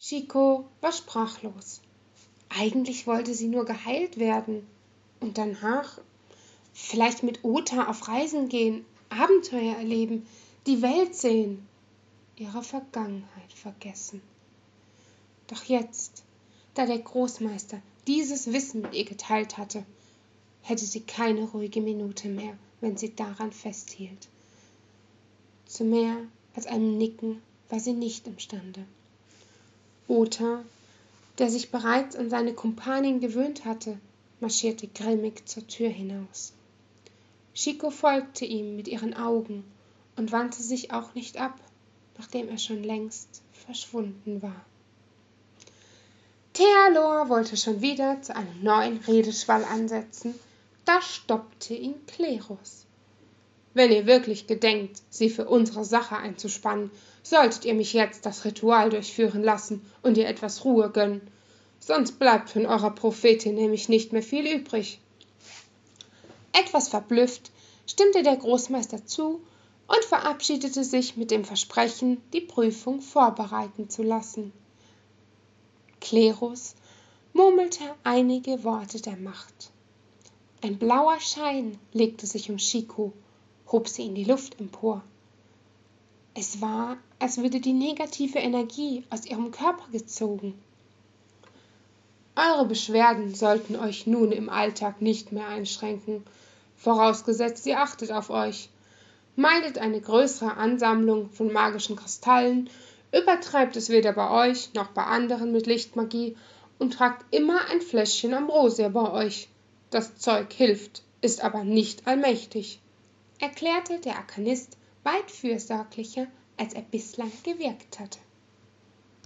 Chico war sprachlos. Eigentlich wollte sie nur geheilt werden und danach vielleicht mit Ota auf Reisen gehen, Abenteuer erleben, die Welt sehen, ihre Vergangenheit vergessen. Doch jetzt, da der Großmeister dieses Wissen mit ihr geteilt hatte, hätte sie keine ruhige Minute mehr, wenn sie daran festhielt. Zu mehr als einem Nicken war sie nicht imstande. Ota, der sich bereits an seine Kumpanin gewöhnt hatte, marschierte grimmig zur Tür hinaus. Chico folgte ihm mit ihren Augen und wandte sich auch nicht ab, nachdem er schon längst verschwunden war. Thealor wollte schon wieder zu einem neuen Redeschwall ansetzen, da stoppte ihn Klerus. Wenn ihr wirklich gedenkt, sie für unsere Sache einzuspannen, solltet ihr mich jetzt das Ritual durchführen lassen und ihr etwas Ruhe gönnen. Sonst bleibt von eurer Prophetin nämlich nicht mehr viel übrig. Etwas verblüfft stimmte der Großmeister zu und verabschiedete sich mit dem Versprechen, die Prüfung vorbereiten zu lassen. Klerus murmelte einige Worte der Macht. Ein blauer Schein legte sich um Chico hob sie in die Luft empor. Es war, als würde die negative Energie aus ihrem Körper gezogen. Eure Beschwerden sollten euch nun im Alltag nicht mehr einschränken, vorausgesetzt ihr achtet auf euch. Meidet eine größere Ansammlung von magischen Kristallen, übertreibt es weder bei euch noch bei anderen mit Lichtmagie und tragt immer ein Fläschchen Ambrosia bei euch. Das Zeug hilft, ist aber nicht allmächtig erklärte der Arkanist weit fürsorglicher, als er bislang gewirkt hatte